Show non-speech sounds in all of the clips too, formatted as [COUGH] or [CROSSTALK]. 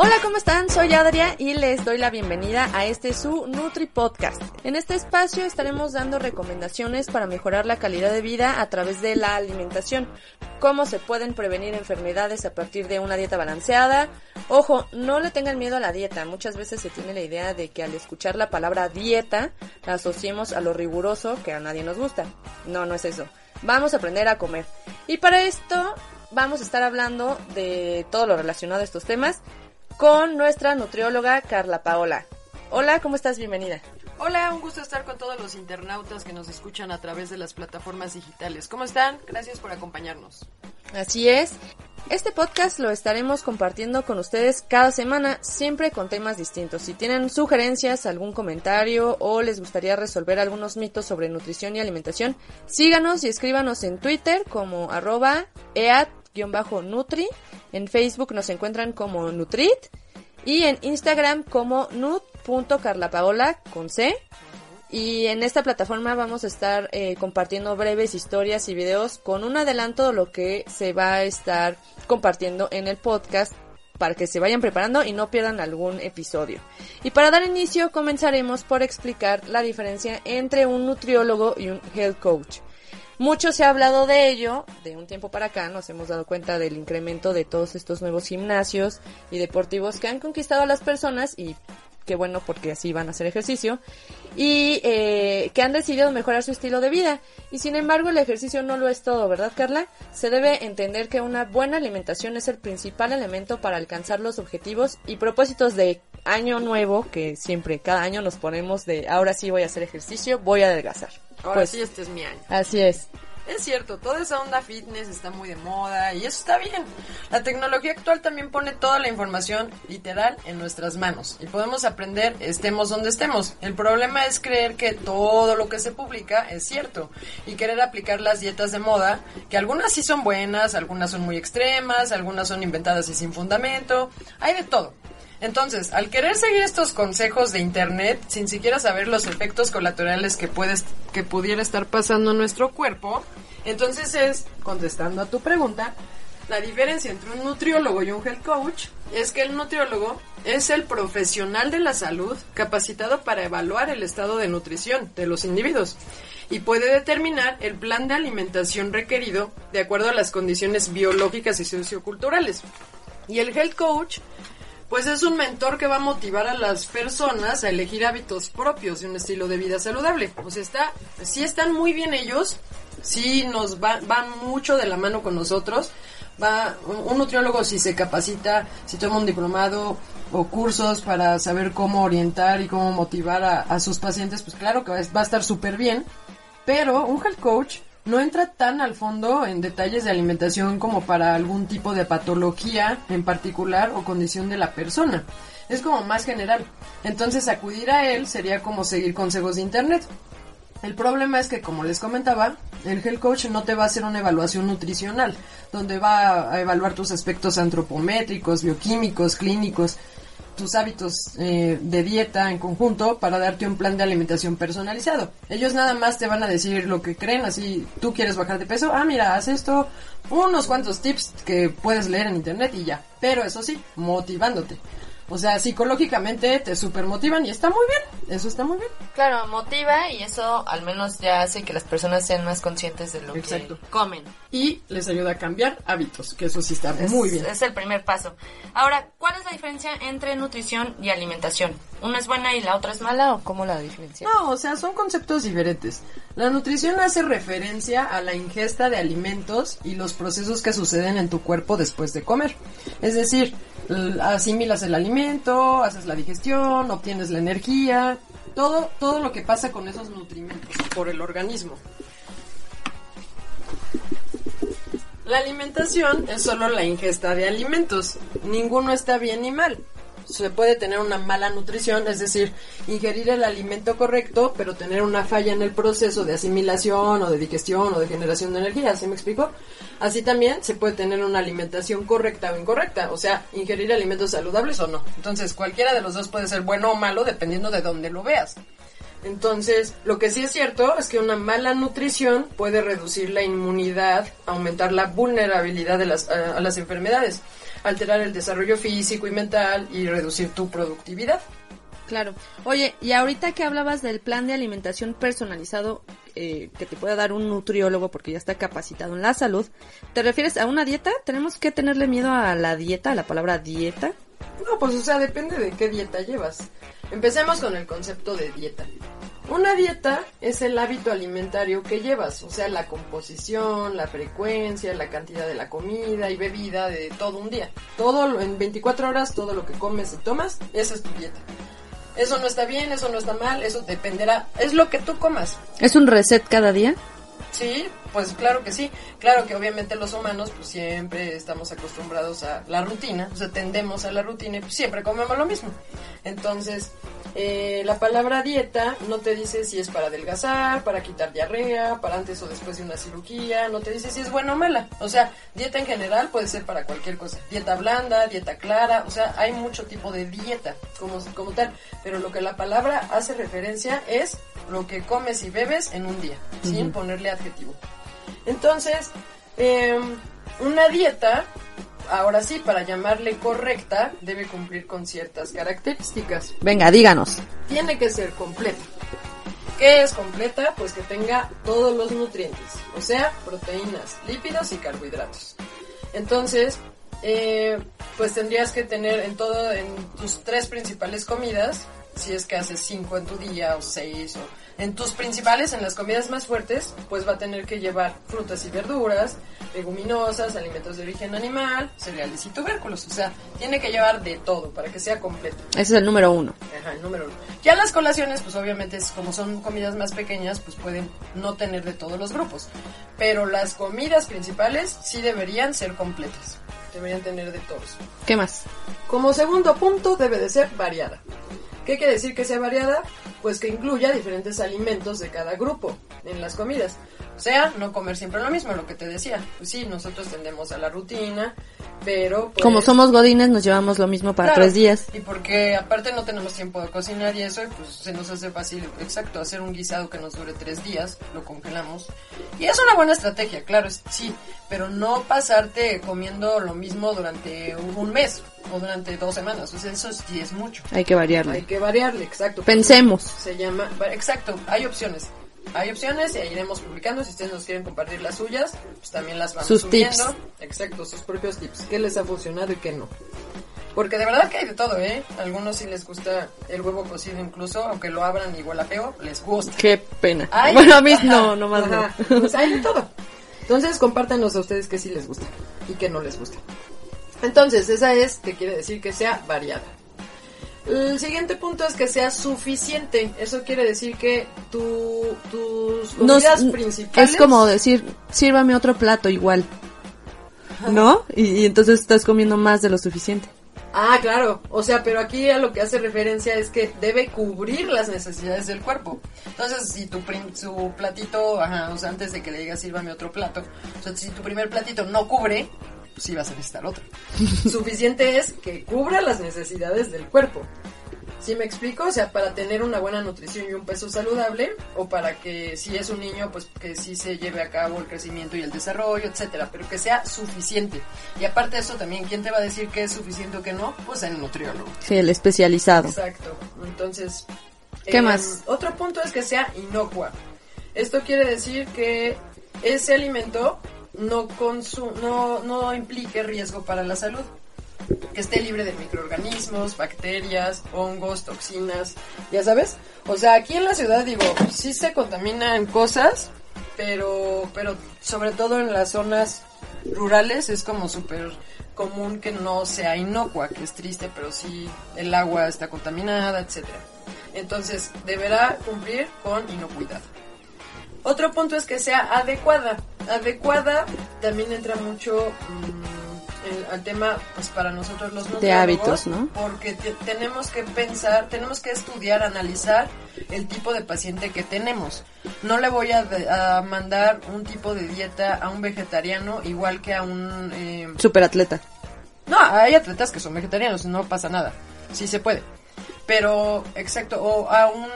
Hola, ¿cómo están? Soy Adria y les doy la bienvenida a este su Nutri Podcast. En este espacio estaremos dando recomendaciones para mejorar la calidad de vida a través de la alimentación, cómo se pueden prevenir enfermedades a partir de una dieta balanceada. Ojo, no le tengan miedo a la dieta. Muchas veces se tiene la idea de que al escuchar la palabra dieta la asociemos a lo riguroso que a nadie nos gusta. No, no es eso. Vamos a aprender a comer. Y para esto vamos a estar hablando de todo lo relacionado a estos temas con nuestra nutrióloga Carla Paola. Hola, ¿cómo estás? Bienvenida. Hola, un gusto estar con todos los internautas que nos escuchan a través de las plataformas digitales. ¿Cómo están? Gracias por acompañarnos. Así es. Este podcast lo estaremos compartiendo con ustedes cada semana, siempre con temas distintos. Si tienen sugerencias, algún comentario o les gustaría resolver algunos mitos sobre nutrición y alimentación, síganos y escríbanos en Twitter como arroba eat-nutri en Facebook nos encuentran como Nutrit y en Instagram como nut.carlapaola con C. Y en esta plataforma vamos a estar eh, compartiendo breves historias y videos con un adelanto de lo que se va a estar compartiendo en el podcast para que se vayan preparando y no pierdan algún episodio. Y para dar inicio comenzaremos por explicar la diferencia entre un nutriólogo y un health coach. Mucho se ha hablado de ello, de un tiempo para acá nos hemos dado cuenta del incremento de todos estos nuevos gimnasios y deportivos que han conquistado a las personas y qué bueno porque así van a hacer ejercicio y eh, que han decidido mejorar su estilo de vida y sin embargo el ejercicio no lo es todo, ¿verdad Carla? Se debe entender que una buena alimentación es el principal elemento para alcanzar los objetivos y propósitos de año nuevo que siempre cada año nos ponemos de ahora sí voy a hacer ejercicio, voy a adelgazar. Ahora pues, sí, este es mi año. Así es. Es cierto, toda esa onda fitness está muy de moda y eso está bien. La tecnología actual también pone toda la información literal en nuestras manos y podemos aprender estemos donde estemos. El problema es creer que todo lo que se publica es cierto y querer aplicar las dietas de moda, que algunas sí son buenas, algunas son muy extremas, algunas son inventadas y sin fundamento, hay de todo. Entonces, al querer seguir estos consejos de internet sin siquiera saber los efectos colaterales que puedes que pudiera estar pasando en nuestro cuerpo, entonces es contestando a tu pregunta, la diferencia entre un nutriólogo y un health coach es que el nutriólogo es el profesional de la salud capacitado para evaluar el estado de nutrición de los individuos y puede determinar el plan de alimentación requerido de acuerdo a las condiciones biológicas y socioculturales. Y el health coach pues es un mentor que va a motivar a las personas a elegir hábitos propios de un estilo de vida saludable. O sea, está, sí están muy bien ellos, sí nos va, van mucho de la mano con nosotros. Va, un, nutriólogo si se capacita, si toma un diplomado o cursos para saber cómo orientar y cómo motivar a, a sus pacientes, pues claro que va a estar súper bien. Pero un health coach no entra tan al fondo en detalles de alimentación como para algún tipo de patología en particular o condición de la persona. Es como más general. Entonces acudir a él sería como seguir consejos de internet. El problema es que, como les comentaba, el health coach no te va a hacer una evaluación nutricional, donde va a evaluar tus aspectos antropométricos, bioquímicos, clínicos, tus hábitos eh, de dieta en conjunto para darte un plan de alimentación personalizado. Ellos nada más te van a decir lo que creen, así tú quieres bajar de peso, ah mira, haz esto, unos cuantos tips que puedes leer en internet y ya. Pero eso sí, motivándote. O sea, psicológicamente te super motivan y está muy bien. Eso está muy bien. Claro, motiva y eso al menos ya hace que las personas sean más conscientes de lo que comen. Y les ayuda a cambiar hábitos, que eso sí está muy bien. Es el primer paso. Ahora, ¿cuál es la diferencia entre nutrición y alimentación? ¿Una es buena y la otra es mala o cómo la diferencia? No, o sea, son conceptos diferentes. La nutrición hace referencia a la ingesta de alimentos y los procesos que suceden en tu cuerpo después de comer. Es decir, asimilas el alimento, haces la digestión, obtienes la energía, todo, todo lo que pasa con esos nutrimentos por el organismo. La alimentación es solo la ingesta de alimentos, ninguno está bien ni mal, se puede tener una mala nutrición, es decir, ingerir el alimento correcto, pero tener una falla en el proceso de asimilación o de digestión o de generación de energía, ¿sí me explico? Así también se puede tener una alimentación correcta o incorrecta, o sea, ingerir alimentos saludables o no. Entonces, cualquiera de los dos puede ser bueno o malo dependiendo de dónde lo veas. Entonces, lo que sí es cierto es que una mala nutrición puede reducir la inmunidad, aumentar la vulnerabilidad de las, a, a las enfermedades, alterar el desarrollo físico y mental y reducir tu productividad. Claro. Oye, y ahorita que hablabas del plan de alimentación personalizado eh, que te puede dar un nutriólogo porque ya está capacitado en la salud, ¿te refieres a una dieta? ¿Tenemos que tenerle miedo a la dieta, a la palabra dieta? No, pues o sea, depende de qué dieta llevas. Empecemos con el concepto de dieta. Una dieta es el hábito alimentario que llevas, o sea, la composición, la frecuencia, la cantidad de la comida y bebida de todo un día. Todo lo- en 24 horas, todo lo que comes y tomas, esa es tu dieta. Eso no está bien, eso no está mal, eso dependerá, es lo que tú comas. ¿Es un reset cada día? Sí, pues claro que sí. Claro que obviamente los humanos pues siempre estamos acostumbrados a la rutina, o sea, tendemos a la rutina y pues siempre comemos lo mismo. Entonces, eh, la palabra dieta no te dice si es para adelgazar, para quitar diarrea, para antes o después de una cirugía, no te dice si es buena o mala. O sea, dieta en general puede ser para cualquier cosa. Dieta blanda, dieta clara, o sea, hay mucho tipo de dieta como, como tal. Pero lo que la palabra hace referencia es lo que comes y bebes en un día, sin ponerle adjetivo. Entonces, eh, una dieta, ahora sí, para llamarle correcta, debe cumplir con ciertas características. Venga, díganos. Tiene que ser completa. ¿Qué es completa? Pues que tenga todos los nutrientes, o sea, proteínas, lípidos y carbohidratos. Entonces, eh, pues tendrías que tener en todo, en tus tres principales comidas, si es que haces cinco en tu día o seis o en tus principales, en las comidas más fuertes, pues va a tener que llevar frutas y verduras, leguminosas, alimentos de origen animal, cereales y tubérculos. O sea, tiene que llevar de todo para que sea completo. Ese es el número uno. Ajá, el número uno. Ya las colaciones, pues obviamente, es- como son comidas más pequeñas, pues pueden no tener de todos los grupos. Pero las comidas principales sí deberían ser completas. Deberían tener de todos. ¿Qué más? Como segundo punto, debe de ser variada. ¿Qué quiere decir que sea variada? Pues que incluya diferentes alimentos de cada grupo en las comidas. O sea, no comer siempre lo mismo, lo que te decía. Pues sí, nosotros tendemos a la rutina, pero... pues, Como somos godines, nos llevamos lo mismo para Claro, tres días. Y porque aparte no tenemos tiempo de cocinar y eso, y pues se nos hace fácil, exacto, hacer un guisado que nos dure tres días, lo congelamos. Y es una buena estrategia, claro, sí, pero no pasarte comiendo lo mismo durante un mes o durante dos semanas, o sea, eso sí es mucho. Hay que variarle. Hay que variarle, exacto. Pensemos. Se llama, exacto, hay opciones. Hay opciones y ahí iremos publicando. Si ustedes nos quieren compartir las suyas, pues también las vamos Sus subiendo. tips. Exacto, sus propios tips. ¿Qué les ha funcionado y qué no? Porque de verdad que hay de todo, ¿eh? Algunos sí les gusta el huevo cocido incluso, aunque lo abran igual a feo, les gusta. Qué pena. Ay, bueno, a mí ajá, no, nomás ajá, no. Pues hay de todo. Entonces, compártanos a ustedes qué sí les gusta y qué no les gusta. Entonces, esa es que quiere decir que sea variada. El siguiente punto es que sea suficiente. Eso quiere decir que tu, tus comidas principales... es como decir, sírvame otro plato igual. ¿No? Y, y entonces estás comiendo más de lo suficiente. Ah, claro. O sea, pero aquí a lo que hace referencia es que debe cubrir las necesidades del cuerpo. Entonces, si tu prim- su platito, ajá, o sea, antes de que le digas sírvame otro plato, o sea, si tu primer platito no cubre, pues sí vas a necesitar otro. [LAUGHS] Suficiente es que cubra las necesidades del cuerpo. ¿Sí me explico? O sea, para tener una buena nutrición y un peso saludable, o para que si es un niño, pues que sí se lleve a cabo el crecimiento y el desarrollo, etcétera, pero que sea suficiente. Y aparte de eso también, ¿quién te va a decir que es suficiente o que no? Pues el nutriólogo. Sí, el especializado. Exacto. Entonces, ¿Qué eh, más? Otro punto es que sea inocua. Esto quiere decir que ese alimento no, no, no implique riesgo para la salud. Que esté libre de microorganismos, bacterias, hongos, toxinas, ya sabes. O sea, aquí en la ciudad digo, sí se contaminan cosas, pero, pero sobre todo en las zonas rurales es como súper común que no sea inocua, que es triste, pero sí el agua está contaminada, etcétera. Entonces, deberá cumplir con inocuidad. Otro punto es que sea adecuada. Adecuada también entra mucho mm, en- al tema, pues para nosotros los De hábitos, ¿no? Porque te- tenemos que pensar, tenemos que estudiar, analizar el tipo de paciente que tenemos. No le voy a, a mandar un tipo de dieta a un vegetariano igual que a un... eh, Superatleta. no, hay atletas que son vegetarianos, no pasa nada. Sí se puede. Pero, exacto, o a, un,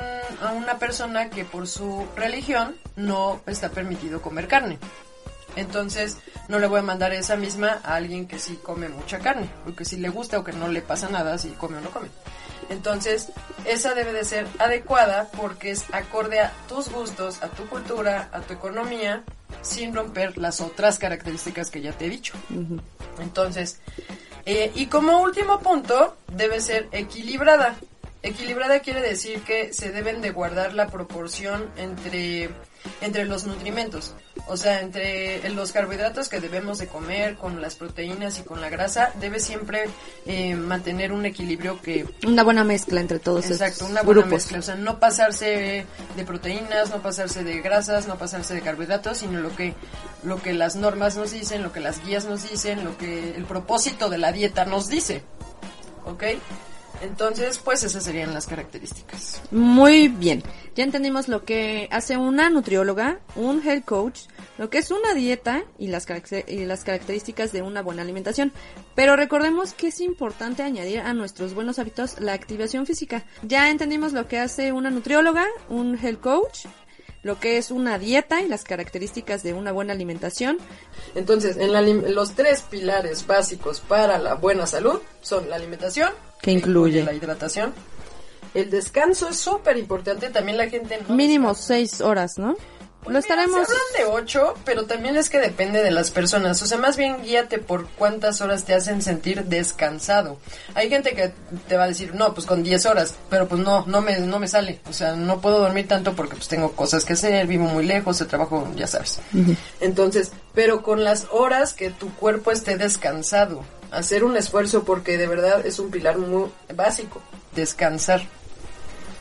a una persona que por su religión no está permitido comer carne. Entonces, no le voy a mandar esa misma a alguien que sí come mucha carne, o que sí le gusta o que no le pasa nada si come o no come. Entonces, esa debe de ser adecuada porque es acorde a tus gustos, a tu cultura, a tu economía, sin romper las otras características que ya te he dicho. Entonces, eh, y como último punto, debe ser equilibrada. Equilibrada quiere decir que se deben de guardar la proporción entre, entre los nutrimentos. O sea, entre los carbohidratos que debemos de comer con las proteínas y con la grasa, debe siempre eh, mantener un equilibrio que Una buena mezcla entre todos Exacto, una buena grupos. mezcla, o sea, no pasarse de proteínas, no pasarse de grasas, no pasarse de carbohidratos, sino lo que lo que las normas nos dicen, lo que las guías nos dicen, lo que el propósito de la dieta nos dice. ¿Ok? Entonces, pues esas serían las características. Muy bien. Ya entendimos lo que hace una nutrióloga, un health coach, lo que es una dieta y las, y las características de una buena alimentación. Pero recordemos que es importante añadir a nuestros buenos hábitos la activación física. Ya entendimos lo que hace una nutrióloga, un health coach, lo que es una dieta y las características de una buena alimentación. Entonces, en la los tres pilares básicos para la buena salud son la alimentación, Que incluye. la hidratación. El descanso es súper importante, también la gente no Mínimo descansa. seis horas, ¿no? Pues lo mira, estaremos... Se hablan de ocho, pero también es que depende de las personas. O sea, más bien guíate por cuántas horas te hacen sentir descansado. Hay gente que te va a decir, no, pues con 10 horas, pero pues no, no me, no me sale. O sea, no puedo dormir tanto porque pues tengo cosas que hacer, vivo muy lejos, el trabajo, ya sabes. Entonces, pero con las horas que tu cuerpo esté descansado, hacer un esfuerzo porque de verdad es un pilar muy básico, descansar.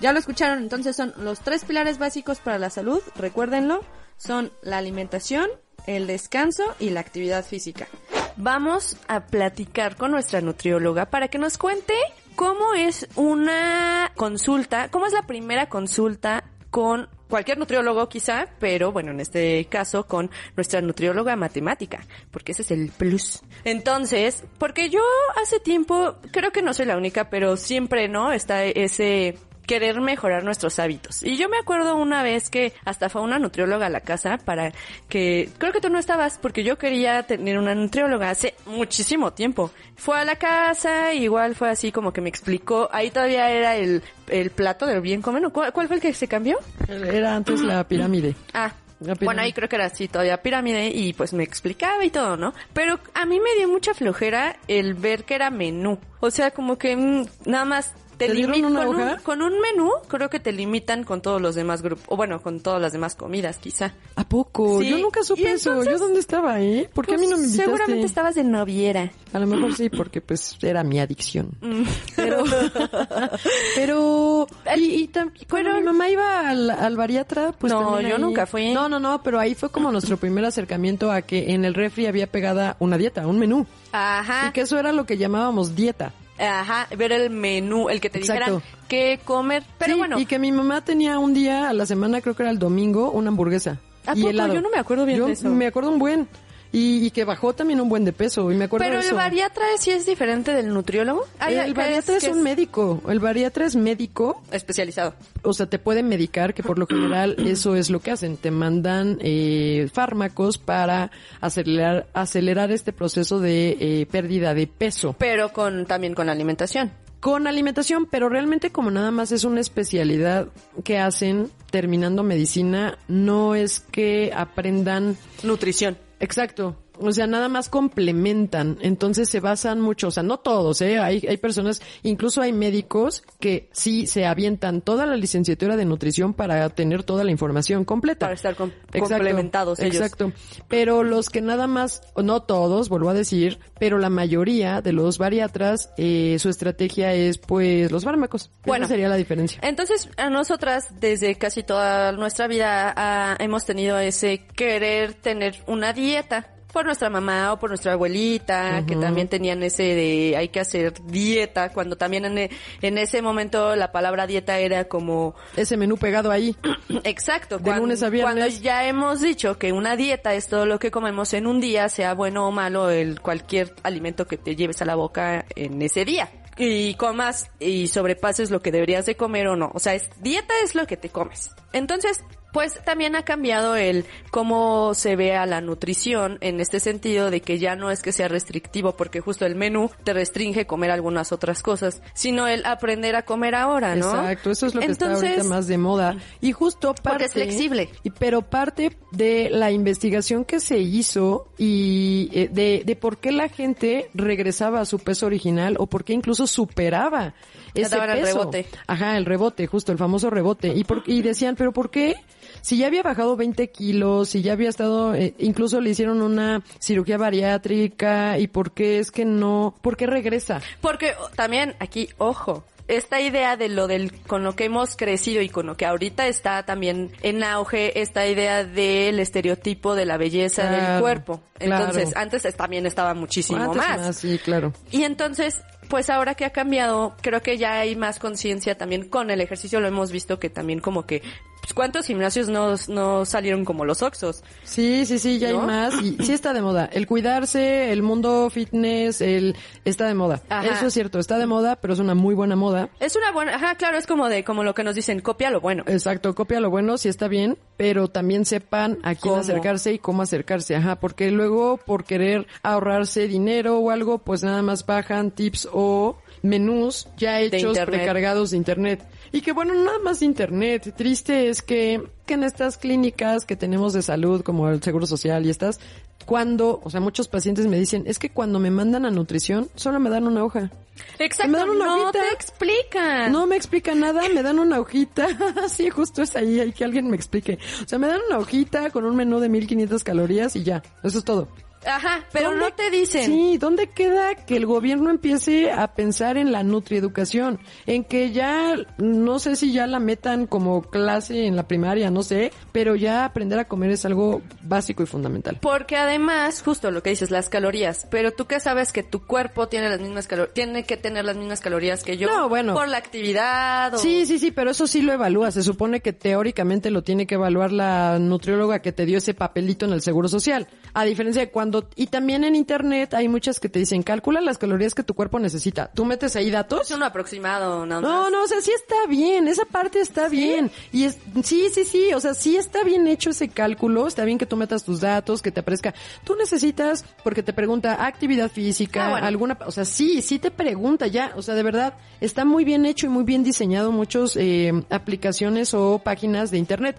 Ya lo escucharon, entonces son los tres pilares básicos para la salud, recuérdenlo, son la alimentación, el descanso y la actividad física. Vamos a platicar con nuestra nutrióloga para que nos cuente cómo es una consulta, cómo es la primera consulta con cualquier nutriólogo quizá, pero bueno, en este caso con nuestra nutrióloga matemática, porque ese es el plus. Entonces, porque yo hace tiempo, creo que no soy la única, pero siempre, ¿no? Está ese querer mejorar nuestros hábitos. Y yo me acuerdo una vez que hasta fue una nutrióloga a la casa para que, creo que tú no estabas, porque yo quería tener una nutrióloga hace muchísimo tiempo. Fue a la casa, igual fue así como que me explicó, ahí todavía era el, el plato del bien comer, ¿no? ¿Cuál, cuál fue el que se cambió? Era antes la pirámide. Ah, bueno, ahí creo que era así todavía pirámide y pues me explicaba y todo, ¿no? Pero a mí me dio mucha flojera el ver que era menú. O sea, como que mm, nada más te, ¿Te limitan con, un, con un menú, creo que te limitan con todos los demás grupos, o bueno, con todas las demás comidas, quizá. ¿A poco? Sí, Yo nunca supe eso. ¿Yo dónde estaba, eh? ¿Por qué a mí no me Pues, invitaste? Seguramente estabas de noviera. A lo mejor sí, porque pues era mi adicción. [LAUGHS] Mm. Pero, [LAUGHS] pero, y, y tam- Pero- mi mamá iba al, al bariatra, pues No, yo ahí- nunca fui. No, no, no, pero ahí fue como nuestro primer acercamiento a que en el refri había pegada una dieta, un menú. Ajá. Y que eso era lo que llamábamos dieta. Ajá, ver el menú, el que te Exacto. dijeran qué comer. Pero Sí, bueno, Y que mi mamá tenía un día a la semana, creo que era el domingo, una hamburguesa. ¿A y poco? helado. Yo no me acuerdo bien Yo de eso. Me acuerdo un buen. Y, y que bajó también un buen de peso. Y me acuerdo pero de el eso. bariatra sí es diferente del nutriólogo. Ay, el ¿qué bariatra es, un médico. El bariatra es médico. especializado. O sea, te pueden medicar, que por lo general [CLEARS THROAT] eso es lo que hacen. Te mandan eh, fármacos para acelerar, acelerar este proceso de eh, pérdida de peso. Pero con también con alimentación. Con alimentación, pero realmente como nada más es una especialidad que hacen terminando medicina, no es que aprendan Nutrición. Exacto. O sea, nada más complementan. Entonces se basan mucho, o sea, no todos, ¿eh? Hay, hay personas, incluso hay médicos que sí se avientan toda la licenciatura de nutrición para tener toda la información completa. Para estar com- Exacto, complementados ellos. Exacto. Pero los que nada más, no todos, vuelvo a decir, pero la mayoría de los bariatras, eh, su estrategia es pues los fármacos. Bueno. Esa sería la diferencia. Entonces, a nosotras, desde casi toda nuestra vida, hemos tenido ese querer tener una dieta. Por nuestra mamá o por nuestra abuelita, que también tenían ese de hay que hacer dieta, cuando también en, en ese momento la palabra dieta era como... Ese menú pegado ahí. [CLEARS THROAT] Exacto. De cuando, lunes a viernes. Cuando ya hemos dicho que una dieta es todo lo que comemos en un día, sea bueno o malo, el cualquier alimento que te lleves a la boca en ese día y comas y sobrepases lo que deberías de comer o no. O sea, es, dieta es lo que te comes. Entonces, pues también ha cambiado el cómo se ve a la nutrición en este sentido de que ya no es que sea restrictivo porque justo el menú te restringe comer algunas otras cosas, sino el aprender a comer ahora, ¿no? Exacto, eso es lo que está Entonces, ahorita más de moda. Y justo parte... Porque es flexible. Y, pero parte de la investigación que se hizo y eh, de, de por qué la gente regresaba a su peso original o por qué incluso superaba ese daban el peso. rebote. Ajá, el rebote, justo el famoso rebote. Y, por, y decían, pero ¿por qué? Si ya había bajado 20 kilos, si ya había estado, eh, incluso le hicieron una cirugía bariátrica, ¿y por qué es que no? ¿Por qué regresa? Porque también aquí, ojo, esta idea de lo del con lo que hemos crecido y con lo que ahorita está también en auge esta idea del estereotipo de la belleza del cuerpo. Entonces, claro. antes es- también estaba muchísimo Antes más. Sí, claro. Y entonces, pues ahora que ha cambiado, creo que ya hay más conciencia también con el ejercicio, lo hemos visto que también como que, pues cuántos gimnasios no, no salieron como los Oxos. Sí, sí, sí, ya ¿No? hay más y sí está de moda. El cuidarse, el mundo fitness, el está de moda. Ajá. Eso es cierto, está de moda, pero es una muy buena moda. Es una buena, ajá, claro, es como de, como lo que nos dicen, copia lo bueno. Exacto, copia lo bueno, sí está bien, pero también sepan a quién ¿Cómo? acercarse y cómo acercarse, ajá, porque luego por querer ahorrarse dinero o algo, pues nada más bajan tips o menús ya hechos internet. precargados de internet. Y que bueno, nada más internet. Triste es que, que en estas clínicas que tenemos de salud, como el Seguro Social y estas, cuando, o sea, muchos pacientes me dicen, es que cuando me mandan a nutrición, solo me dan una hoja. Exacto, Me dan una no hojita. te explican. No me explica nada, me dan una hojita. [LAUGHS] sí, justo es ahí, hay que alguien me explique. O sea, me dan una hojita con un menú de 1500 calorías y ya. Eso es todo. Ajá, pero ¿Dónde- no te dicen. Sí, ¿dónde queda que el gobierno empiece a pensar en la nutrieducación? En que ya, no sé si ya la metan como clase en la primaria, no sé, pero ya aprender a comer es algo básico y fundamental. Porque además, justo lo que dices, las calorías. Pero tú que sabes que tu cuerpo tiene las mismas calorías, tiene que tener las mismas calorías que yo. No, bueno. Por la actividad o... Sí, sí, sí, pero eso sí lo evalúa. Se supone que teóricamente lo tiene que evaluar la nutrióloga que te dio ese papelito en el Seguro Social. A diferencia de cuando, y también en internet hay muchas que te dicen, calcula las calorías que tu cuerpo necesita. Tú metes ahí datos. Es un aproximado, nada No, más. no, o sea, sí está bien, esa parte está bien. Y es, sí, sí, sí, o sea, sí está bien hecho ese cálculo, está bien que tú metas tus datos, que te aparezca. Tú necesitas, porque te pregunta actividad física, Ah, bueno. alguna, o sea, sí, sí te pregunta ya, o sea, de verdad, está muy bien hecho y muy bien diseñado muchos eh, aplicaciones o páginas de internet.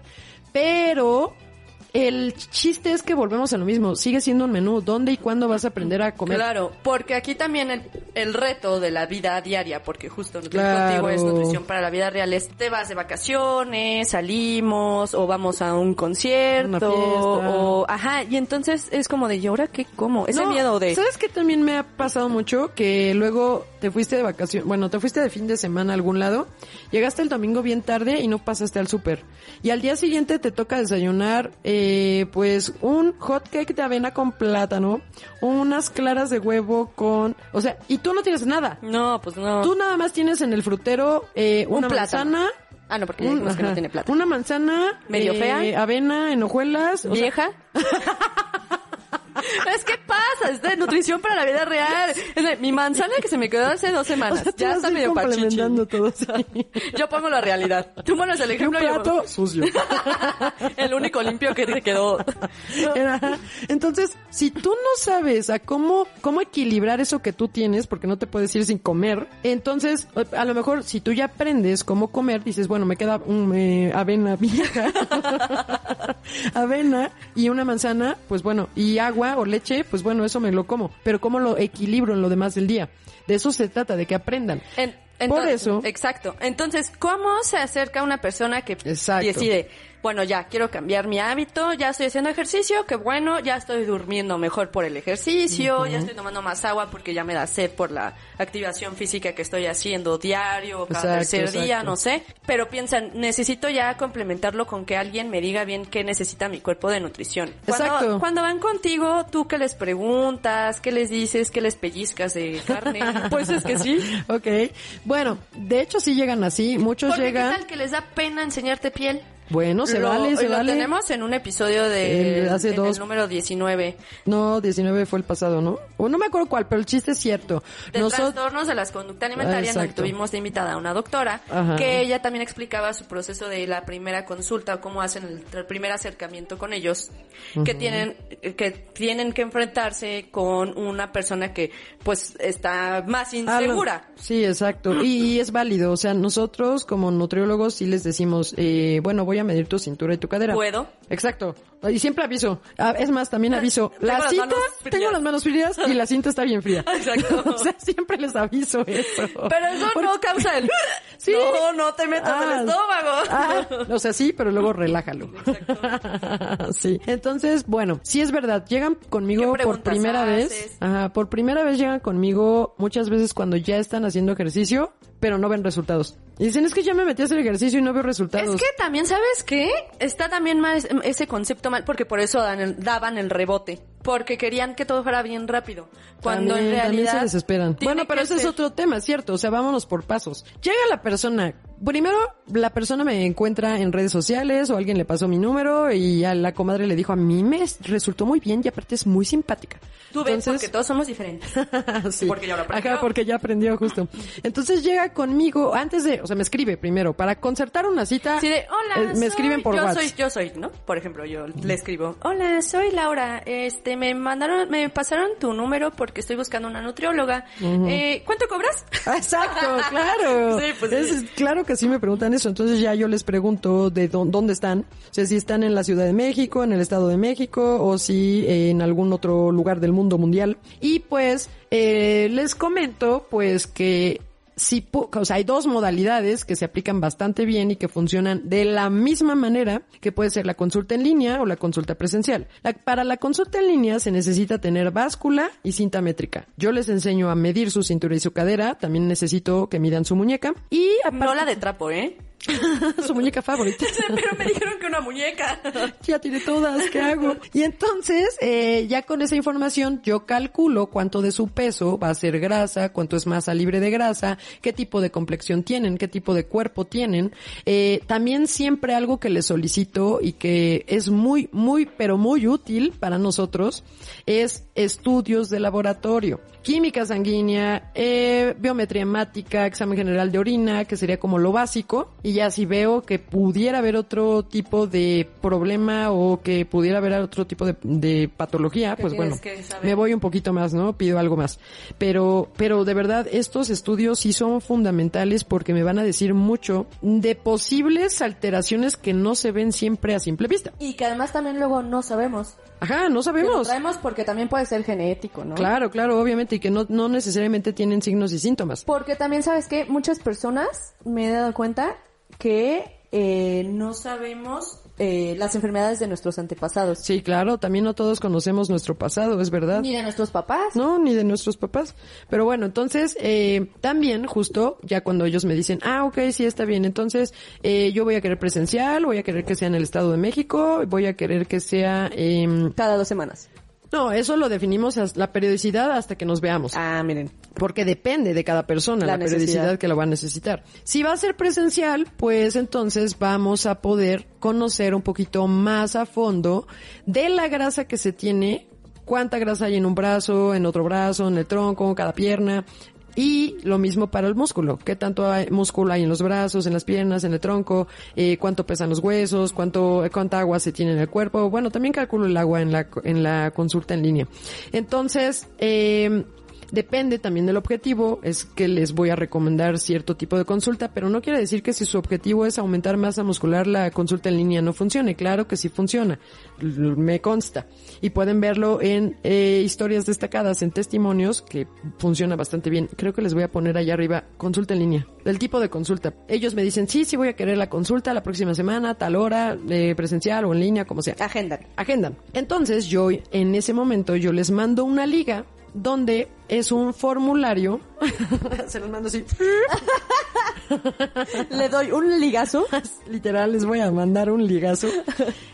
Pero el chiste es que volvemos a lo mismo, sigue siendo un menú, ¿dónde y cuándo vas a aprender a comer? Claro, porque aquí también el, el reto de la vida diaria, porque justo Claro. contigo es nutrición para la vida real, es te vas de vacaciones, salimos, o vamos a un concierto, o ajá, y entonces es como de, ¿y ahora qué como? Ese No, miedo de... ¿Sabes qué también me ha pasado mucho? Que luego te fuiste de vacaciones, bueno, te fuiste de fin de semana a algún lado, llegaste el domingo bien tarde y no pasaste al súper. Y al día siguiente te toca desayunar, eh, pues, un hot cake de avena con plátano, unas claras de huevo con, o sea, y tú no tienes nada. No, pues no. Tú nada más tienes en el frutero eh, Un una plátano. manzana. Ah, no, porque un- que no tiene plata. Una manzana. Medio eh, fea. Avena en hojuelas. o sea, ¿Vieja? [LAUGHS] es que pasa, es de nutrición para la vida real. Es de, mi manzana que se me quedó hace dos semanas. [LAUGHS] o sea, tú ya está medio pachichi. complementando todo. [LAUGHS] sí. Yo pongo la realidad. Tú pones el Y un ejemplo yo- plato sucio. [LAUGHS] el único limpio que te quedó. Era- Entonces, si tú no sabes a cómo, cómo equilibrar eso que tú tienes, porque no te puedes ir sin comer, entonces, a lo mejor si tú ya aprendes cómo comer, dices, bueno, me queda un, eh, avena vieja, avena y una manzana, pues bueno, y agua o leche, pues bueno, eso me lo como. Pero cómo lo equilibro en lo demás del día. De eso se trata, de que aprendan. En- Por entonces- eso- Exacto. Entonces, ¿cómo se acerca una persona que Exacto. decide, bueno, ya quiero cambiar mi hábito, ya estoy haciendo ejercicio, que bueno, ya estoy durmiendo mejor por el ejercicio, ya estoy tomando más agua porque ya me da sed por la activación física que estoy haciendo diario, cada Exacto, tercer día, exacto. no sé. Pero piensan, necesito ya complementarlo con que alguien me diga bien qué necesita mi cuerpo de nutrición. Cuando, Exacto. cuando van contigo, tú qué les preguntas, qué les dices, qué les pellizcas de carne. [LAUGHS] pues es que sí. Ok. Bueno, de hecho sí llegan así. Muchos Porque qué llegan. tal que les da pena enseñarte piel. Bueno, se lo, vale, se lo vale. tenemos en un episodio de El- hace en dos- el número 19 No, 19 fue el pasado, ¿no? O no me acuerdo cuál, pero el chiste es cierto. de Nosotros trastornos de las conductas alimentarias donde Exacto. tuvimos de invitada a una doctora Ajá. que ella también explicaba su proceso de la primera consulta o cómo hacen el, el primer acercamiento con ellos que tienen que tienen que enfrentarse con una persona que pues está más Ah, insegura Sí, exacto. Y, y es válido. O sea, nosotros como nutriólogos sí les decimos, eh, bueno, voy a medir tu cintura y tu cadera. puedo Exacto. Y siempre aviso. Ah, es más, también [LAUGHS] aviso. La Tengo las cinta, tengo las manos frías y la cinta está bien fría. [LAUGHS] Exacto. [LAUGHS] o sea, siempre les aviso eso. pero eso no causa el Sí. no no te metas Ah, el estómago ah, o sea, sí, pero luego relájalo. sí. Entonces, bueno, sí es verdad, llegan ¿Qué conmigo por primera vez. haces? Ajá, por primera vez llegan conmigo muchas veces cuando ya están haciendo ejercicio, pero no ven resultados. Y dicen, es que ya me metí a hacer ejercicio y no veo resultados. Es que también, ¿sabes qué? Está también más ese concepto mal, porque por eso dan el- daban el rebote. Porque querían que todo fuera bien rápido. Cuando También- en también realidad. se desesperan. Bueno, pero ese es otro tema, ¿cierto? O sea, vámonos por pasos. Llega la persona. Primero, la persona me encuentra en redes sociales o alguien le pasó mi número y a la comadre le dijo, a mí me resultó muy bien y aparte es muy simpática. Tú ves, Entonces- porque todos somos diferentes. [LAUGHS] Sí. Porque ya lo aprendió. Ajá, porque ya aprendió justo. Entonces llega conmigo, antes de, o sea, me escribe primero, para concertar una cita. Así de, hola, eh, me soy- escriben por yo WhatsApp. soy, yo soy, ¿no? Por ejemplo, yo le escribo, hola, soy Laura, este, me mandaron, me pasaron tu número porque estoy buscando una nutrióloga. eh, ¿Cuánto cobras? Exacto, [LAUGHS] claro. Sí, pues Es- sí. claro que sí me preguntan eso. Entonces ya yo les pregunto de dó- dónde están. O sea, si están en la Ciudad de México, en el Estado de México o si eh, en algún otro lugar del mundo mundial. Y pues eh, les comento pues que si, o sea, hay dos modalidades que se aplican bastante bien y que funcionan de la misma manera, que puede ser la consulta en línea o la consulta presencial. La- para la consulta en línea se necesita tener báscula y cinta métrica. Yo les enseño a medir su cintura y su cadera, también necesito que midan su muñeca y aparte, No la de trapo, ¿eh? [LAUGHS] su muñeca favorita. [LAUGHS] Pero me dijeron que una muñeca. [LAUGHS] ya tiene todas, ¿qué hago? Y entonces, eh, ya con esa información, yo calculo cuánto de su peso va a ser grasa, cuánto es masa libre de grasa, qué tipo de complexión tienen, qué tipo de cuerpo tienen. Eh, también siempre algo que les solicito y que es muy, muy, pero muy útil para nosotros es estudios de laboratorio. Química sanguínea, eh, biometría hemática, examen general de orina, que sería como lo básico. Y ya si veo que pudiera haber otro tipo de problema o que pudiera haber otro tipo de, de patología, pues bueno, me voy un poquito más, ¿no? Pido algo más. Pero, pero de verdad, estos estudios sí son fundamentales porque me van a decir mucho de posibles alteraciones que no se ven siempre a simple vista. Y que además también luego no sabemos. Ajá, no Que lo sabemos. traemos porque también puede ser genético, ¿no? Claro, claro, obviamente, y que no, no necesariamente tienen signos y síntomas. Porque también sabes que muchas personas me he dado cuenta que eh, no sabemos eh, las enfermedades de nuestros antepasados. Sí, claro, también no todos conocemos nuestro pasado, es verdad. Ni de nuestros papás. No, ni de nuestros papás. Pero bueno, entonces, eh, también justo, ya cuando ellos me dicen, ah, ok, sí, está bien, entonces, eh, yo voy a querer presencial, voy a querer que sea en el Estado de México, voy a querer que sea, eh, Cada dos semanas. No, eso lo definimos as- la periodicidad hasta que nos veamos. Ah, miren. Porque depende de cada persona La la, periodicidad que lo va a necesitar. Si va a ser presencial, pues entonces vamos a poder conocer un poquito más a fondo de la grasa que se tiene, cuánta grasa hay en un brazo, en otro brazo, en el tronco, cada pierna. Y lo mismo para el músculo. ¿Qué tanto hay- músculo hay en los brazos, en las piernas, en el tronco? Eh, ¿Cuánto pesan los huesos? ¿Cuánto, cuánta agua se tiene en el cuerpo? Bueno, también calculo el agua en la, en la consulta en línea. Entonces, eh, Depende también del objetivo, es que les voy a recomendar cierto tipo de consulta, pero no quiere decir que si su objetivo es aumentar masa muscular, la consulta en línea no funcione. Claro que sí funciona, me consta. Y pueden verlo en eh, historias destacadas, en testimonios, que funciona bastante bien. Creo que les voy a poner allá arriba consulta en línea, del tipo de consulta. Ellos me dicen, sí, sí voy a querer la consulta la próxima semana, tal hora, eh, presencial o en línea, como sea Agenda. agendan. Entonces yo en ese momento yo les mando una liga donde es un formulario. [LAUGHS] Se los mando así. [LAUGHS] Le doy un ligazo. Literal les voy a mandar un ligazo.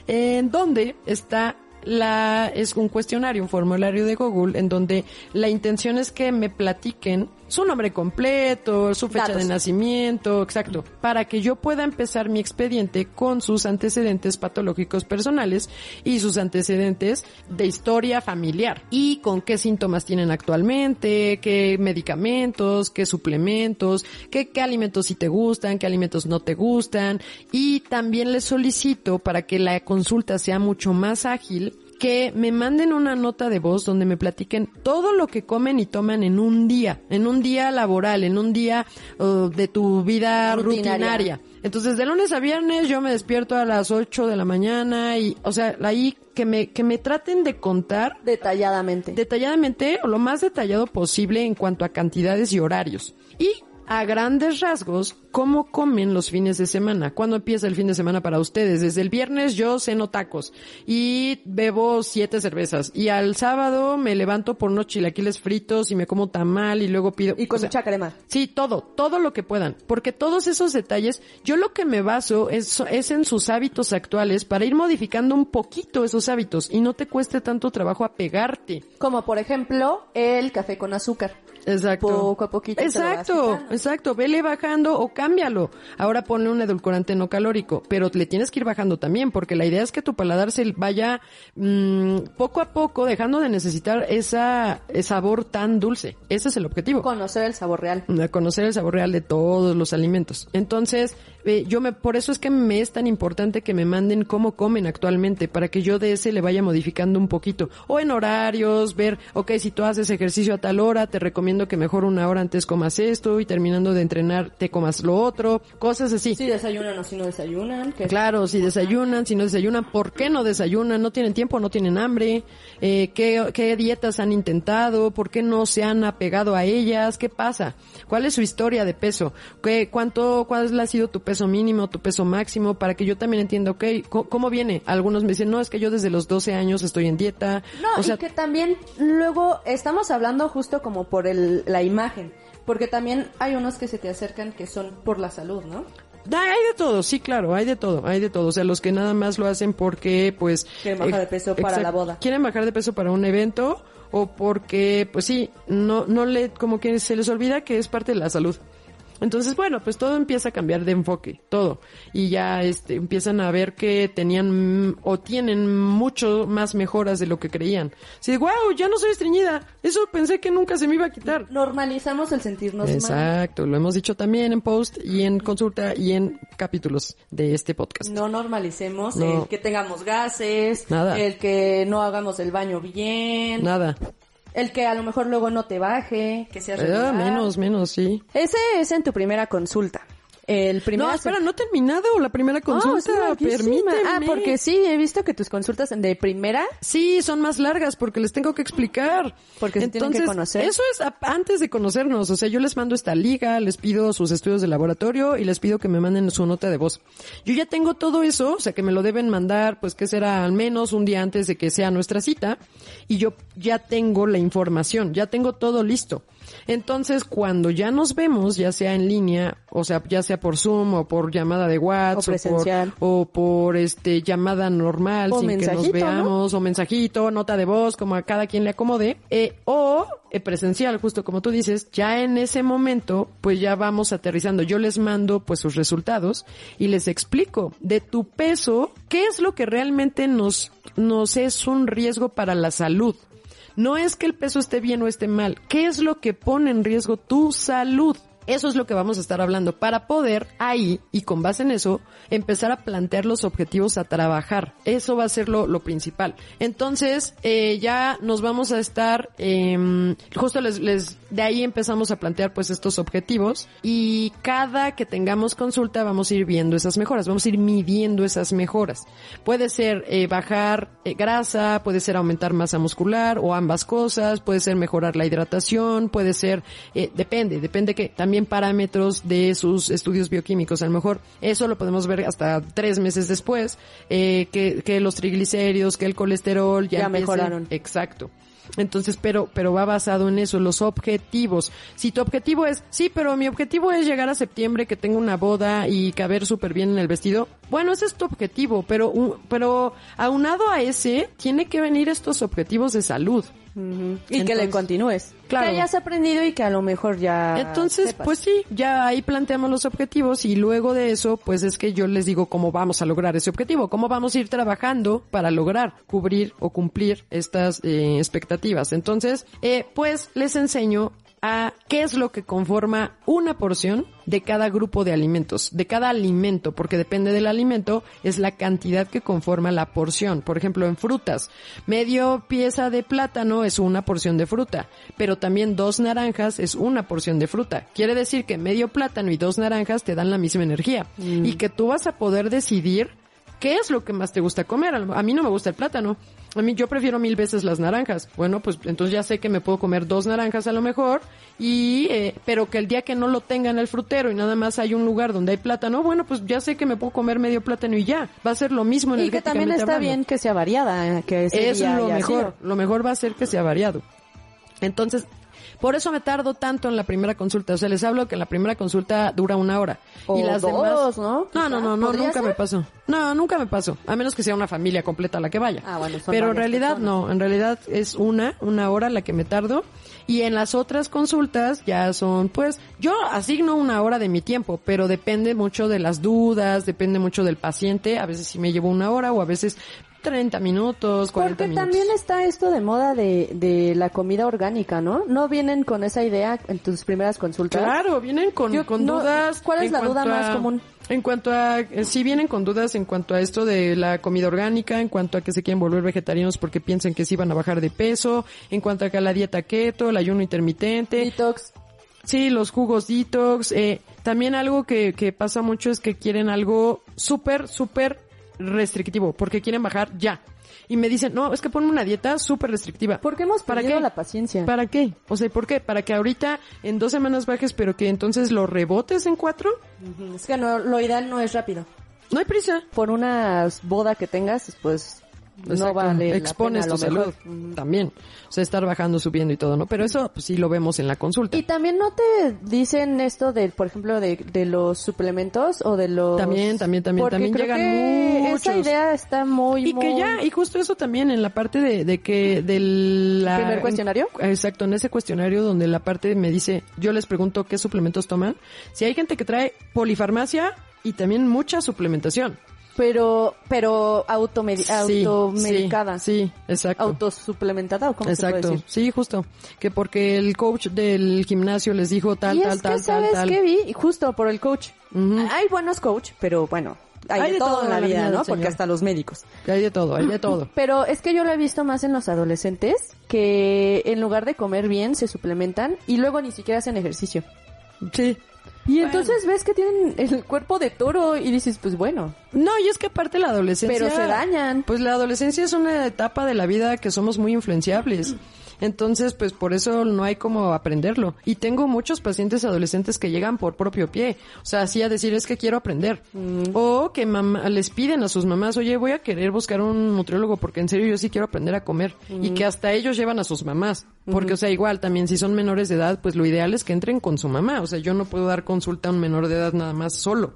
En donde está la es un cuestionario, un formulario de Google en donde la intención es que me platiquen su nombre completo, su fecha Datos. de nacimiento, exacto, para que yo pueda empezar mi expediente con sus antecedentes patológicos personales y sus antecedentes de historia familiar y con qué síntomas tienen actualmente, qué medicamentos, qué suplementos, qué, qué alimentos sí te gustan, qué alimentos no te gustan y también les solicito para que la consulta sea mucho más ágil que me manden una nota de voz donde me platiquen todo lo que comen y toman en un día, en un día laboral, en un día uh, de tu vida Rutinaria. rutinaria. Entonces, de lunes a viernes yo me despierto a las 8 de la mañana y, o sea, ahí que me, que me traten de contar Detalladamente. detalladamente o lo más detallado posible en cuanto a cantidades y horarios. Y a grandes rasgos, cómo comen los fines de semana. ¿Cuándo empieza el fin de semana para ustedes? Desde el viernes yo ceno tacos y bebo siete cervezas. Y al sábado me levanto por unos chilaquiles fritos y me como tamal y luego pido... y con mucha crema. Sí, todo, todo lo que puedan, porque todos esos detalles, yo lo que me baso es, es en sus hábitos actuales para ir modificando un poquito esos hábitos y no te cueste tanto trabajo apegarte. Como por ejemplo, el café con azúcar. Exacto. Poco a poquito Exacto, exacto. Vele bajando o cámbialo. Ahora ponle un edulcorante no calórico, pero le tienes que ir bajando también, porque la idea es que tu paladar se vaya mm, poco a poco dejando de necesitar esa, ese sabor tan dulce. Ese es el objetivo. Conocer el sabor real. a conocer el sabor real de todos los alimentos. Entonces, eh, yo me, por eso es que me es tan importante que me manden cómo comen actualmente, para que yo de ese le vaya modificando un poquito. O en horarios, ver, ok, si tú haces ejercicio a tal hora, te recomiendo que mejor una hora antes comas esto y terminando de entrenar te comas lo otro, cosas así. Si desayunan o si no desayunan. Que Claro, si desayunan, si no desayunan, ¿por qué no desayunan? ¿No tienen tiempo? ¿No tienen hambre? Eh, ¿qué, ¿Qué dietas han intentado? ¿Por qué no se han apegado a ellas? ¿Qué pasa? ¿Cuál es su historia de peso? ¿Qué, cuánto, ¿Cuál ha sido tu peso mínimo, tu peso máximo? Para que yo también entienda, ok, ¿cómo, cómo viene? Algunos me dicen, no, es que yo desde los 12 años estoy en dieta. No, o sea, y que también luego estamos hablando justo como por el, la imagen. Porque también hay unos que se te acercan que son por la salud, ¿no? Da- Hay de todo, sí, claro, hay de todo, hay de todo. O sea, los que nada más lo hacen porque, pues... Quieren bajar de peso para la boda. Quieren bajar de peso para un evento o porque, pues sí, no, no le, como que se les olvida que es parte de la salud. Entonces, bueno, pues todo empieza a cambiar de enfoque, todo. Y ya, este, empiezan a ver que tenían o tienen mucho más mejoras de lo que creían. De, wow, ya no soy estreñida. Eso pensé que nunca se me iba a quitar. Normalizamos el sentirnos mal. Exacto, lo hemos dicho también en post y en consulta y en capítulos de este podcast. No normalicemos No. el que tengamos gases, Nada. el que no hagamos el baño bien, Nada. El que a lo mejor luego no te baje, que seas Eh, regular. menos, menos, sí. Ese es en tu primera consulta. El primer No, espera, no he terminado la primera Oh, consulta. larguísima. Permíteme. Ah, porque sí, he visto que tus consultas de primera Sí, son más largas porque les tengo que explicar. Porque se tienen que conocer. Eso es antes de conocernos. O sea, yo les mando esta liga, les pido sus estudios de laboratorio y les pido que me manden su nota de voz. Yo ya tengo todo eso, o sea, que me lo deben mandar, pues que será al menos un día antes de que sea nuestra cita. Y yo ya tengo la información, ya tengo todo listo. Entonces, cuando ya nos vemos, ya sea en línea, o sea, ya sea por Zoom o por llamada de WhatsApp O por, o por este llamada normal O sin que nos veamos o mensajito, nota de voz, como a cada quien le acomode, eh, o eh, presencial, justo como tú dices, ya en ese momento, pues ya vamos aterrizando. Yo les mando pues sus resultados y les explico de tu peso, qué es lo que realmente nos, nos es un riesgo para la salud. No es que el peso esté bien o esté mal, ¿qué es lo que pone en riesgo tu salud? Eso es lo que vamos a estar hablando para poder ahí y con base en eso empezar a plantear los objetivos a trabajar. Eso va a ser lo, lo principal. Entonces eh, ya nos vamos a estar, eh, justo les, de ahí empezamos a plantear pues estos objetivos y cada que tengamos consulta vamos a ir viendo esas mejoras, vamos a ir midiendo esas mejoras. Puede ser eh, bajar eh, grasa, puede ser aumentar masa muscular o ambas cosas, puede ser mejorar la hidratación, puede ser, eh, depende, depende que también parámetros de sus estudios bioquímicos. A lo mejor eso lo podemos ver hasta tres meses después, eh, que, que los triglicéridos, que el colesterol ya, Ya mejoraron. Exacto. Entonces, pero, pero va basado en eso, los objetivos. Si tu objetivo es, sí, pero mi objetivo es llegar a septiembre, que tenga una boda y caber súper bien en el vestido, bueno, ese es tu objetivo, pero, un- pero aunado a ese, tiene que venir estos objetivos de salud. Y que le continúes. claro. Que hayas aprendido y que a lo mejor ya. Entonces, sepas. pues sí, ya ahí planteamos los objetivos y luego de eso, pues es que yo les digo cómo vamos a lograr ese objetivo, cómo vamos a ir trabajando para lograr cubrir o cumplir estas eh, expectativas. Entonces, eh, pues les enseño a qué es lo que conforma una porción de cada grupo de alimentos, de cada alimento, porque depende del alimento, es la cantidad que conforma la porción. Por ejemplo, en frutas, medio pieza de plátano es una porción de fruta, pero también dos naranjas es una porción de fruta. Quiere decir que medio plátano y dos naranjas te dan la misma energía y que tú vas a poder decidir ¿Qué es lo que más te gusta comer? A mí no me gusta el plátano. A mí yo prefiero mil veces las naranjas. Bueno, pues entonces ya sé que me puedo comer dos naranjas a lo mejor y eh, pero que el día que no lo tenga en el frutero y nada más hay un lugar donde hay plátano, bueno, pues ya sé que me puedo comer medio plátano y ya. Va a ser lo mismo Y que también está hablando. bien que sea variada, que ese Es día lo mejor. sido. Lo mejor va a ser que sea variado. Entonces, por eso me tardo tanto en la primera consulta. O sea, les hablo que la primera consulta dura una hora. O y las dos, demás... ¿no? No, no, no, no, ¿Podría nunca ser? me pasó. No, nunca me pasó. A menos que sea una familia completa la que vaya. Ah, bueno, son Pero en realidad personas. no, en realidad es una, una hora la que me tardo. Y en las otras consultas ya son, pues, yo asigno una hora de mi tiempo, pero depende mucho de las dudas, depende mucho del paciente. A veces sí me llevo una hora o a veces 30 minutos, 40 Porque minutos. también está esto de moda de, de la comida orgánica, ¿no? ¿No vienen con esa idea en tus primeras consultas? Claro, vienen con, Yo- con no, dudas. ¿cuál es la duda más a- común? En cuanto a, eh, sí vienen con dudas en cuanto a esto de la comida orgánica, en cuanto a que se quieren volver vegetarianos porque piensan que sí van a bajar de peso, en cuanto a que la dieta keto, el ayuno intermitente, Detox. sí, los jugos detox, eh, también algo que, que pasa mucho es que quieren algo súper, súper restrictivo, porque quieren bajar ya. Y me dicen, no, es que ponme una dieta súper restrictiva. ¿Por qué hemos ¿Para perdido qué? la paciencia? ¿Para qué? O sea, ¿por qué? ¿Para que ahorita en dos semanas bajes, pero que entonces lo rebotes en cuatro? Es que no, lo ideal no es rápido. No hay prisa. Por una boda que tengas, pues no vale Expones la tu a lo salud también. O sea, estar bajando, subiendo y todo, ¿no? Pero eso pues, sí lo vemos en la consulta. Y también no te dicen esto de, por ejemplo, de, de los suplementos o de los... También, también, también, Porque también creo llegan que muchos. Esa idea está muy, Y que ya, y justo eso también en la parte de, de que del la- ¿Primer cuestionario? Exacto, en ese cuestionario donde la parte me dice, yo les pregunto qué suplementos toman. Si hay gente que trae polifarmacia y también mucha suplementación. Pero, pero automedi- Sí, automedicada. Sí, sí, exacto. Autosuplementada, ¿o cómo se puede Exacto, decir? sí, justo. Que porque el coach del gimnasio les dijo tal, y tal, es tal, que, tal, ¿sabes tal. qué vi? Justo por el coach. Hay buenos coach, pero bueno, hay, de, todo, en la vida, ¿no? Porque hasta los médicos. Hay de todo, hay de todo. [CLEARS THROAT] Pero es que yo lo he visto más en los adolescentes que en lugar de comer bien se suplementan y luego ni siquiera hacen ejercicio. Sí. Y entonces ves que tienen el cuerpo de toro y dices, pues bueno, No, y es que aparte la adolescencia... pero se dañan. Pues la adolescencia es una etapa de la vida que somos muy influenciables. Entonces, pues por eso no hay como aprenderlo. Y tengo muchos pacientes adolescentes que llegan por propio pie. O sea, así a decir es que quiero aprender. O que mamá, les piden a sus mamás, oye, voy a querer buscar un nutriólogo porque en serio yo sí quiero aprender a comer. Y que hasta ellos llevan a sus mamás. Porque, o sea, igual también si son menores de edad, pues lo ideal es que entren con su mamá. O sea, yo no puedo dar consulta a un menor de edad nada más solo.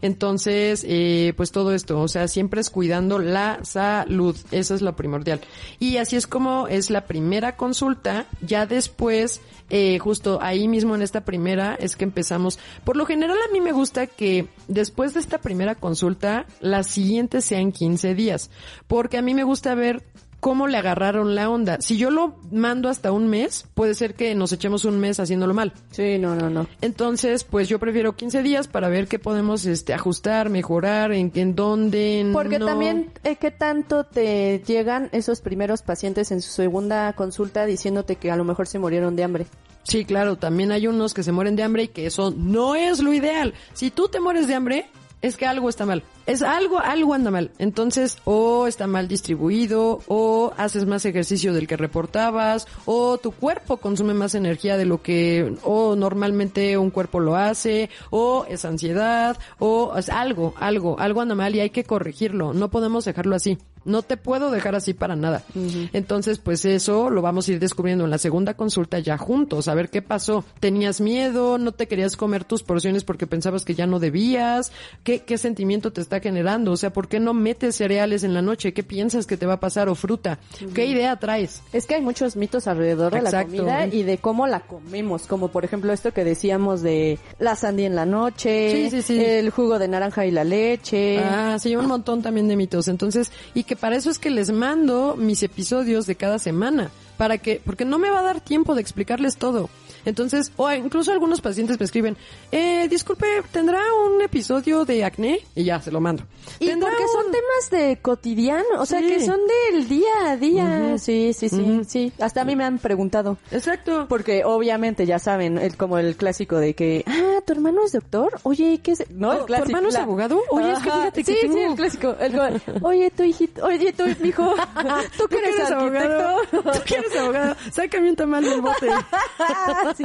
Entonces, eh, pues todo esto, o sea, siempre es cuidando la salud. Eso es lo primordial. Y así es como es la primera consulta. Ya después, eh, justo ahí mismo en esta primera, es que empezamos. Por lo general a mí me gusta que después de esta primera consulta, la siguiente sea en 15 días. Porque a mí me gusta ver cómo le agarraron la onda. Si yo lo mando hasta un mes, puede ser que nos echemos un mes haciéndolo mal. Sí, no, no, no. Entonces, pues yo prefiero 15 días para ver qué podemos este, ajustar, mejorar, en, en dónde. en Porque no. también, eh, ¿qué tanto te llegan esos primeros pacientes en su segunda consulta diciéndote que a lo mejor se murieron de hambre? Sí, claro, también hay unos que se mueren de hambre y que eso no es lo ideal. Si tú te mueres de hambre, es que algo está mal. Es algo, algo anda mal. Entonces, o está mal distribuido, o haces más ejercicio del que reportabas, o tu cuerpo consume más energía de lo que, o normalmente un cuerpo lo hace, o es ansiedad, o es algo, algo, algo anda mal y hay que corregirlo. No podemos dejarlo así. No te puedo dejar así para nada. Entonces, pues eso lo vamos a ir descubriendo en la segunda consulta ya juntos, a ver qué pasó. ¿Tenías miedo? ¿No te querías comer tus porciones porque pensabas que ya no debías? ¿Qué, qué sentimiento te está generando? O sea, ¿por qué no metes cereales en la noche? ¿Qué piensas que te va a pasar? ¿O fruta? ¿Qué idea traes? Es que hay muchos mitos alrededor de la comida y de cómo la comemos, como por ejemplo esto que decíamos de la sandía en la noche, Sí, sí, sí. el jugo de naranja y la leche. Ah, sí, un montón también de mitos. Entonces, y que para eso es que les mando mis episodios de cada semana. Para que, porque no me va a dar tiempo de explicarles todo. Entonces, o incluso algunos pacientes me escriben, eh, disculpe, ¿tendrá un episodio de acné? Y ya, se lo mando. Y ¿Tendrá porque son temas de cotidiano, o sea, que son del día a día. Sí, sí, sí, sí. Hasta a mí me han preguntado. Exacto. Porque obviamente ya saben, el, como el clásico de que, ah, ¿tu hermano es doctor? Oye, ¿qué es? No, Oh, el ¿tu clásico. hermano es abogado? Oye, es que fíjate que sí, tengo- Sí, el clásico. El [LAUGHS] oye, tu hijito, oye, tu hijo, [LAUGHS] ¿tú que eres, abogado? [LAUGHS] ¿Tú que eres abogado? Sácame un tamal del bote. [LAUGHS] Sí.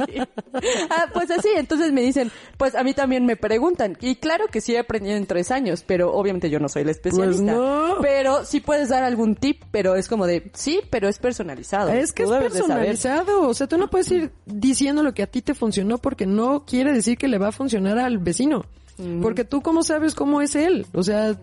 Ah, pues así, entonces me dicen, pues a mí también me preguntan. Y claro que sí he aprendido en tres años, pero obviamente yo no soy la especialista. Pues no. Pero sí puedes dar algún tip, pero es como de, sí, pero es personalizado. Es que Tú es personalizado. O sea, tú no puedes ir diciendo lo que a ti te funcionó porque no quiere decir que le va a funcionar al vecino. Porque tú cómo sabes cómo es él. O sea,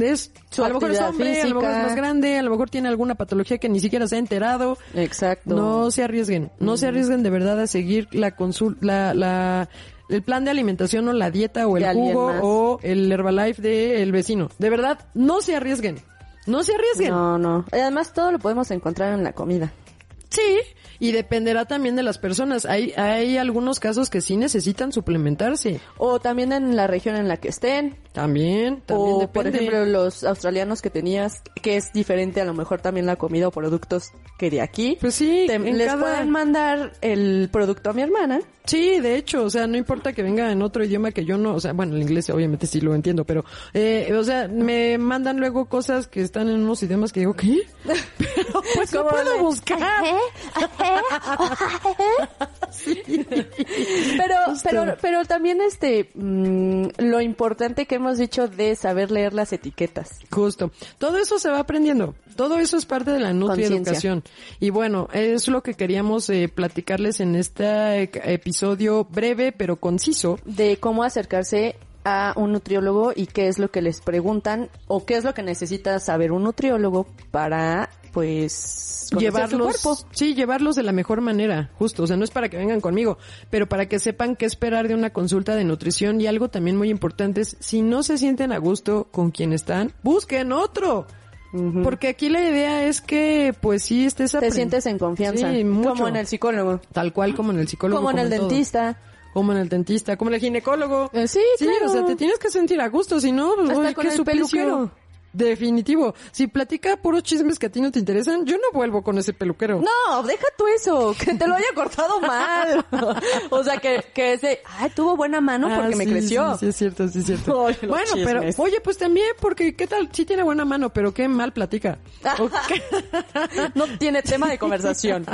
es, Su a lo mejor es hombre, a lo mejor es más grande, a lo mejor tiene alguna patología que ni siquiera se ha enterado. Exacto. No se arriesguen. No se arriesguen de verdad a seguir la consulta, la, la, el plan de alimentación o la dieta o el De jugo o el Herbalife del vecino. De verdad, no se arriesguen. No se arriesguen. No, no. Además, todo lo podemos encontrar en la comida. Sí, y dependerá también de las personas. Hay, hay algunos casos que sí necesitan suplementarse. O también en la región en la que estén. También, también o, depende. por ejemplo, los australianos que tenías, que es diferente a lo mejor también la comida o productos que de aquí. Pues sí, Te- les cada- pueden mandar el producto a mi hermana. Sí, de hecho, o sea, no importa que venga en otro idioma que yo no, o sea, bueno, el inglés obviamente sí lo entiendo, pero, eh, o sea, me mandan luego cosas que están en unos idiomas que digo, ¿qué? [LAUGHS] Pero pues [LAUGHS] puedo buscar. [LAUGHS] Pero, Justo. pero, pero también este, mm, lo importante que hemos dicho de saber leer las etiquetas. Justo. Todo eso se va aprendiendo. Todo eso es parte de la nutrieducación. Y bueno, es lo que queríamos eh, platicarles en este episodio breve pero conciso. de cómo acercarse a un nutriólogo y qué es lo que les preguntan o qué es lo que necesita saber un nutriólogo para pues su llevarlos, cuerpo. sí, llevarlos de la mejor manera, justo, o sea, no es para que vengan conmigo, pero para que sepan qué esperar de una consulta de nutrición y algo también muy importante es, si no se sienten a gusto con quien están, busquen otro. Porque aquí la idea es que, pues sí, estés Te sientes en confianza, Sí, mucho. como en el psicólogo, Tal cual como en el psicólogo. como en el dentista. Como en el dentista, como en el ginecólogo. Eh, sí, claro. o sea, te tienes que sentir a gusto, si no, pues, Hasta oye, con qué el suplicio. peluquero. Definitivo. Si platica puros chismes que a ti no te interesan, yo no vuelvo con ese peluquero. No, deja tú eso, que te lo haya cortado [LAUGHS] mal. o sea, que, que ese, ay, tuvo buena mano Ah, porque me sí, creció. Sí, sí, es cierto, sí, es cierto. [LAUGHS] Oye, bueno, pero, oye, pues también, porque, ¿qué tal? Sí tiene buena mano, pero qué mal platica. [LAUGHS] Qué- no tiene tema de conversación.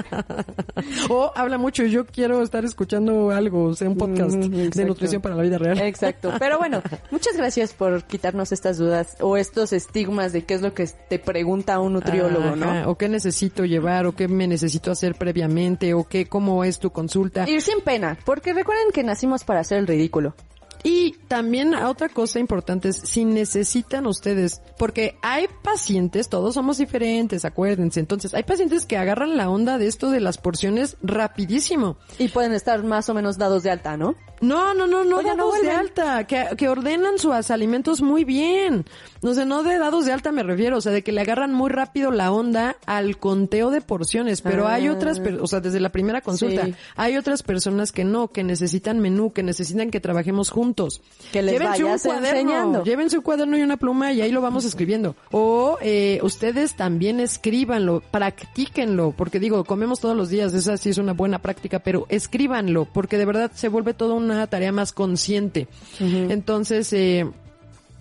o habla mucho y yo quiero estar escuchando algo, o sea, un podcast Mm, de nutrición para la vida real. Exacto. Pero bueno, muchas gracias por quitarnos estas dudas o estos estigmas de qué es lo que te pregunta un nutriólogo, ¿no? O qué necesito llevar, o qué me necesito hacer previamente, o qué, cómo es tu consulta. Ir sin pena, porque recuerden que nacimos para hacer el ridículo. Y también otra cosa importante es si necesitan ustedes, porque hay pacientes, todos somos diferentes, acuérdense. Entonces, hay pacientes que agarran la onda de esto de las porciones rapidísimo. Y pueden estar más o menos dados de alta, ¿no? No, no, no, no Oye, no dados de alta, que, que ordenan sus alimentos muy bien. No sé, no de dados de alta me refiero, o sea, de que le agarran muy rápido la onda al conteo de porciones, pero hay Ah. otras, o sea, desde la primera consulta, Sí. hay otras personas que no, que necesitan menú, que necesitan que trabajemos juntos. Que les Llévense vayas un cuaderno, enseñando. llévense un cuaderno y una pluma y ahí lo vamos escribiendo. O eh, ustedes también escríbanlo, practíquenlo, porque digo, comemos todos los días, esa sí es una buena práctica, pero escríbanlo, porque de verdad se vuelve toda una tarea más consciente. Entonces, eh,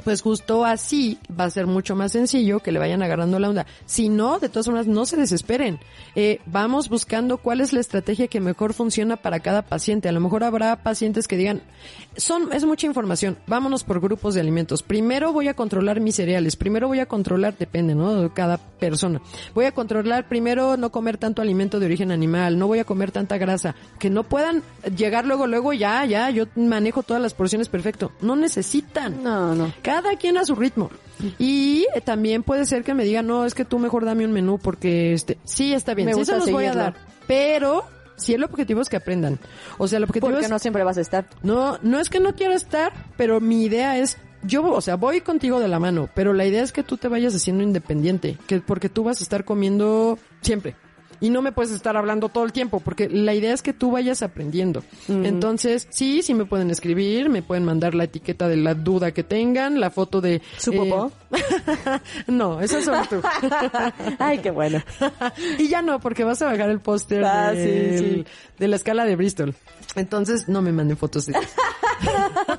pues justo así va a ser mucho más sencillo que le vayan agarrando la onda. Si no, de todas formas, no se desesperen. Eh, vamos buscando cuál es la estrategia que mejor funciona para cada paciente. A lo mejor habrá pacientes que digan, son, es mucha información, vámonos por grupos de alimentos. Primero voy a controlar mis cereales, primero voy a controlar, depende, ¿no? De cada persona. Voy a controlar primero no comer tanto alimento de origen animal, no voy a comer tanta grasa. Que no puedan llegar luego, luego, ya, ya, yo manejo todas las porciones perfecto. No necesitan. No, no. Quien a su ritmo. Y también puede ser que me digan, no, es que tú mejor dame un menú porque este, sí está bien, Me sí gusta se los voy a seguirlo. dar, pero si el objetivo es que aprendan. O sea, el objetivo Porque es no siempre vas a estar. no, no es que no quiera estar, pero mi idea es, yo, o sea, voy contigo de la mano, pero la idea es que tú te vayas haciendo independiente, que porque tú vas a estar comiendo siempre. Y no me puedes estar hablando todo el tiempo, porque la idea es que tú vayas aprendiendo. Entonces, sí, sí me pueden escribir, me pueden mandar la etiqueta de la duda que tengan, la foto de... eh, ¿Su popó? [LAUGHS] no, esa es solo tú. [LAUGHS] Ay, qué bueno. [LAUGHS] y ya no, porque vas a bajar el póster Ah, del- sí, sí. de la escala de Bristol. Entonces, no me manden fotos de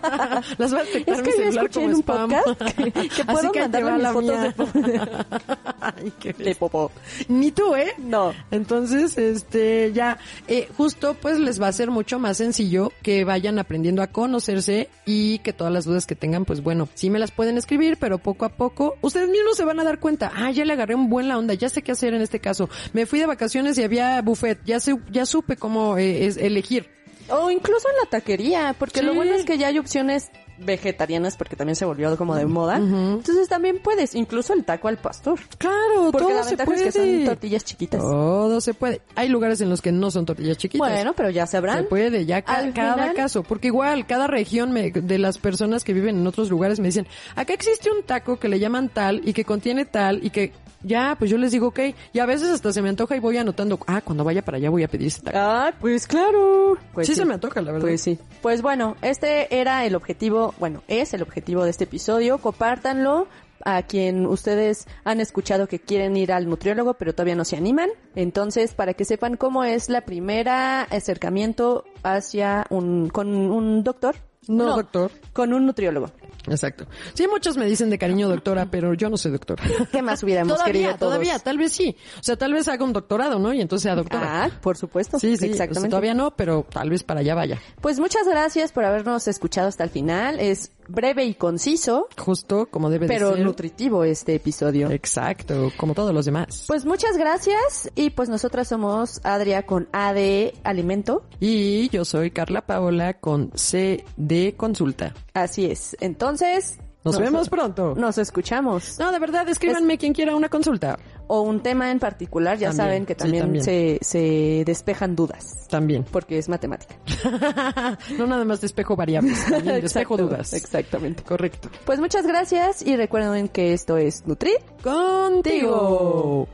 [LAUGHS] Las voy a detectar Es mi que yo escuché como en un spam. podcast que- que [LAUGHS] Así puedo que la fotos mía. [LAUGHS] Ay, qué De popó. Ni tú, ¿eh? No. Entonces, este, ya, eh, justo pues les va a ser mucho más sencillo que vayan aprendiendo a conocerse y que todas las dudas que tengan, pues bueno, sí me las pueden escribir, pero poco a poco ustedes mismos se van a dar cuenta, ah, ya le agarré un buen la onda, ya sé qué hacer en este caso. Me fui de vacaciones y había buffet, ya sé, ya supe cómo eh, es elegir. O incluso en la taquería, porque Sí. lo bueno es que ya hay opciones vegetarianas porque también se volvió como de moda. Entonces también puedes, incluso el taco al pastor. Claro, Porque todo la se puede. es que son tortillas chiquitas. Todo se puede. Hay lugares en los que no son tortillas chiquitas. Bueno, pero ya sabrán. Se puede, ya ca- Al cada final- caso, porque igual cada región me- de las personas que viven en otros lugares me dicen, acá existe un taco que le llaman tal y que contiene tal y que ya, pues yo les digo, ok, y a veces hasta se me antoja y voy anotando, ah, cuando vaya para allá voy a pedir ese taco. Ah, pues claro. Pues sí, se me antoja, la verdad. Pues sí. Pues bueno, este era el objetivo, bueno, es el objetivo de este episodio. Compártanlo a quien ustedes han escuchado que quieren ir al nutriólogo, pero todavía no se animan. Entonces, para que sepan cómo es la primera acercamiento hacia un, con un doctor. No, doctor. Con un nutriólogo. Exacto. Sí, muchos me dicen de cariño doctora, pero yo no soy doctora. ¿Qué más hubiéramos todavía, querido todos? todavía, tal vez sí. O sea, tal vez haga un doctorado, ¿no? Y entonces sea doctora. Ah, por supuesto. sí, sí, Exactamente. o sea, todavía no, pero tal vez para allá vaya. Pues muchas gracias por habernos escuchado hasta el final. Es breve y conciso, Justo como debe pero de ser. nutritivo este episodio. Exacto, como todos los demás. Pues muchas gracias y pues nosotras somos Adria con A de Alimento. Y yo soy Carla Paola con C de Consulta. Así es. Entonces... Nos vemos pronto. Nos escuchamos. No, de verdad, escríbanme quien quiera una consulta. O un tema en particular, ya También, saben que sí, también. Se, se despejan dudas. También. Porque es matemática. [LAUGHS] no nada más despejo variables, también [LAUGHS] despejo Exacto, dudas. Exactamente. Correcto. Pues muchas gracias y recuerden que esto es Nutri. Contigo.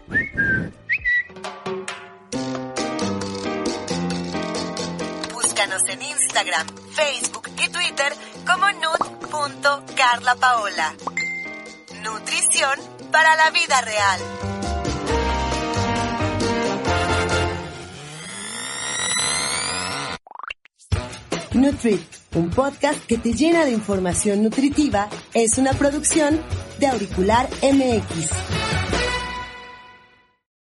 Búscanos en Instagram, Facebook y Twitter como nut.carlapaola. Nutrición para la vida real. Nutrit, un podcast que te llena de información nutritiva, es una producción de Auricular MX.